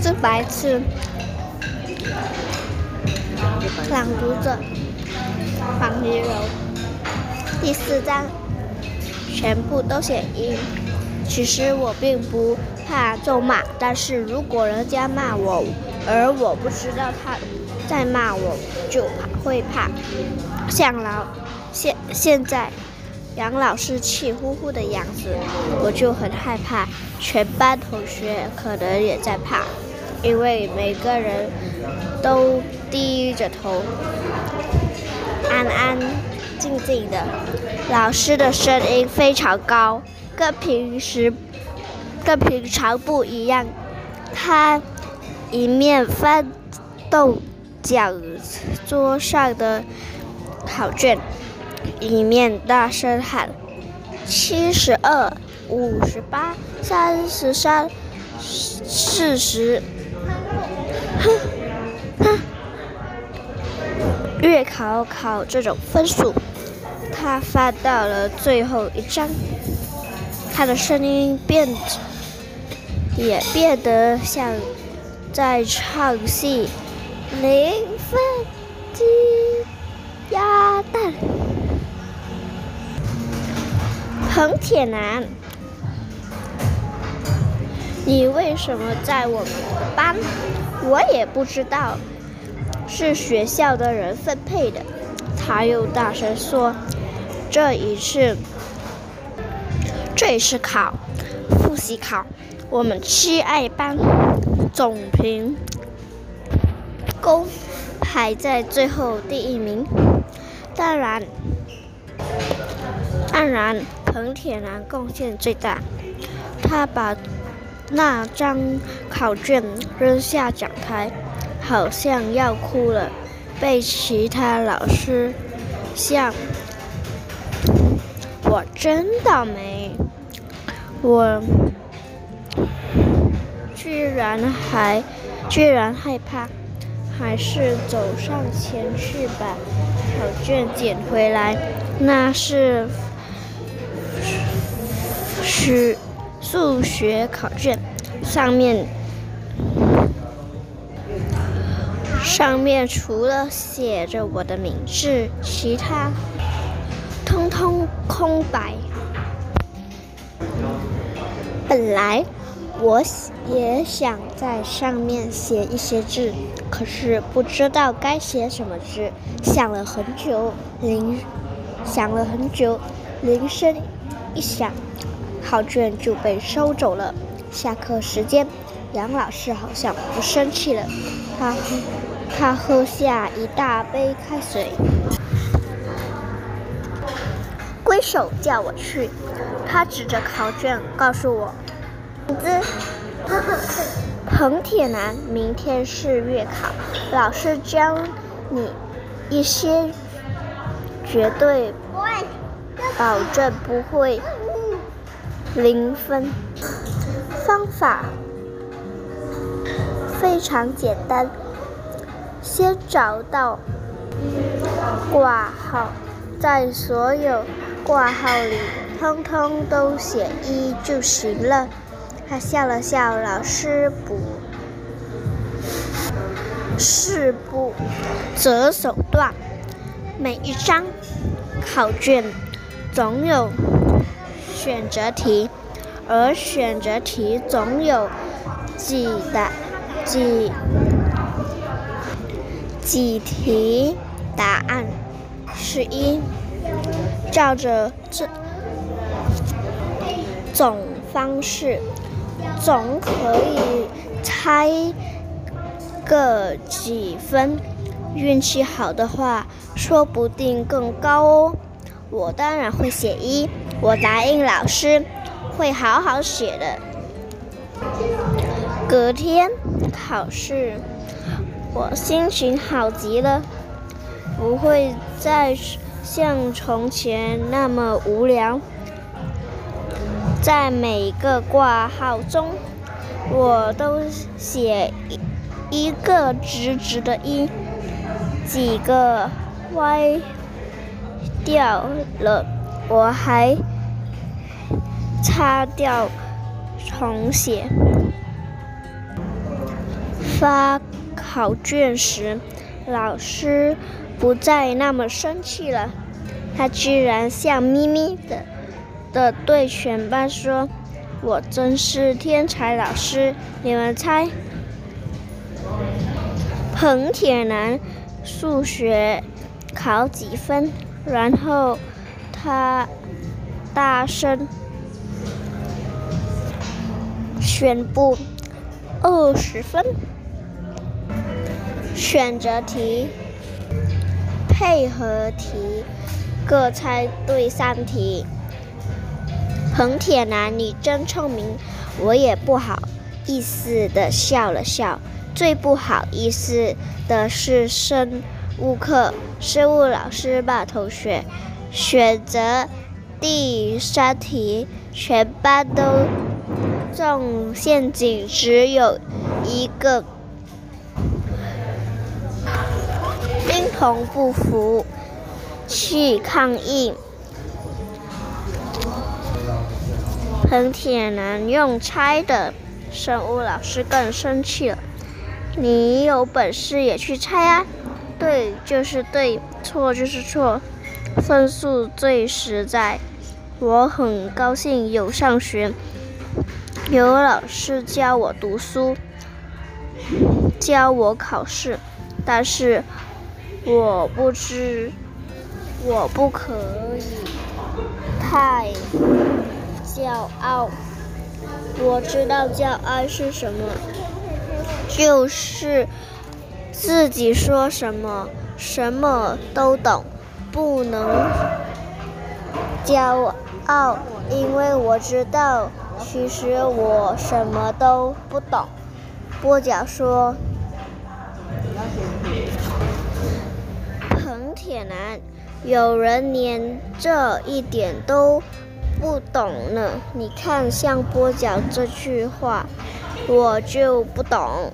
是白痴。朗读者黄一柔，第四章，全部都写一。其实我并不怕咒骂，但是如果人家骂我，而我不知道他在骂我，就怕会怕。像老现现在杨老师气呼呼的样子，我就很害怕。全班同学可能也在怕，因为每个人都低着头，安安静静的。老师的声音非常高。跟平时跟平常不一样，他一面翻动讲桌上的考卷，一面大声喊：“七十二、五十八、三十三、四十。”哼哼，月考考这种分数，他翻到了最后一张。他的声音变，也变得像在唱戏。零分鸡鸭蛋，彭铁男，你为什么在我们班？我也不知道，是学校的人分配的。他又大声说：“这一次。”这是考，复习考，我们七爱班总评公排在最后第一名。当然，当然，彭铁男贡献最大。他把那张考卷扔下讲台，好像要哭了，被其他老师笑。我真倒霉。我居然还居然害怕，还是走上前去把考卷捡回来。那是是数学考卷，上面上面除了写着我的名字，其他通通空白。本来我也想在上面写一些字，可是不知道该写什么字，想了很久，铃想了很久，铃声一响，考卷就被收走了。下课时间，杨老师好像不生气了，他他喝下一大杯开水，挥手叫我去。他指着考卷告诉我：“名字，彭铁男，明天是月考，老师教你一些绝对保证不会零分方法，非常简单，先找到挂号，在所有挂号里。”通通都写一就行了。他笑了笑，老师不是不择手段。每一张考卷总有选择题，而选择题总有几答几几题答案是一，照着这。总方式总可以猜个几分，运气好的话，说不定更高哦。我当然会写一，我答应老师会好好写的。隔天考试，我心情好极了，不会再像从前那么无聊。在每个挂号中，我都写一一个直直的“一”，几个歪掉了，我还擦掉重写。发考卷时，老师不再那么生气了。他居然笑眯眯的的对全班说：“我真是天才老师！你们猜，彭铁男数学考几分？”然后他大声宣布：“二十分。”选择题、配合题，各猜对三题。彭铁男，你真聪明。我也不好意思的笑了笑。最不好意思的是生物课，生物老师把同学选择第三题，全班都中陷阱，只有一个。冰童不服，去抗议。彭铁男用猜的，生物老师更生气了。你有本事也去猜啊！对就是对，错就是错，分数最实在。我很高兴有上学，有老师教我读书，教我考试，但是。我不知，我不可以太骄傲。我知道骄傲是什么，就是自己说什么什么都懂，不能骄傲，因为我知道其实我什么都不懂。波角说。彭铁男，有人连这一点都不懂呢。你看，像波角这句话，我就不懂。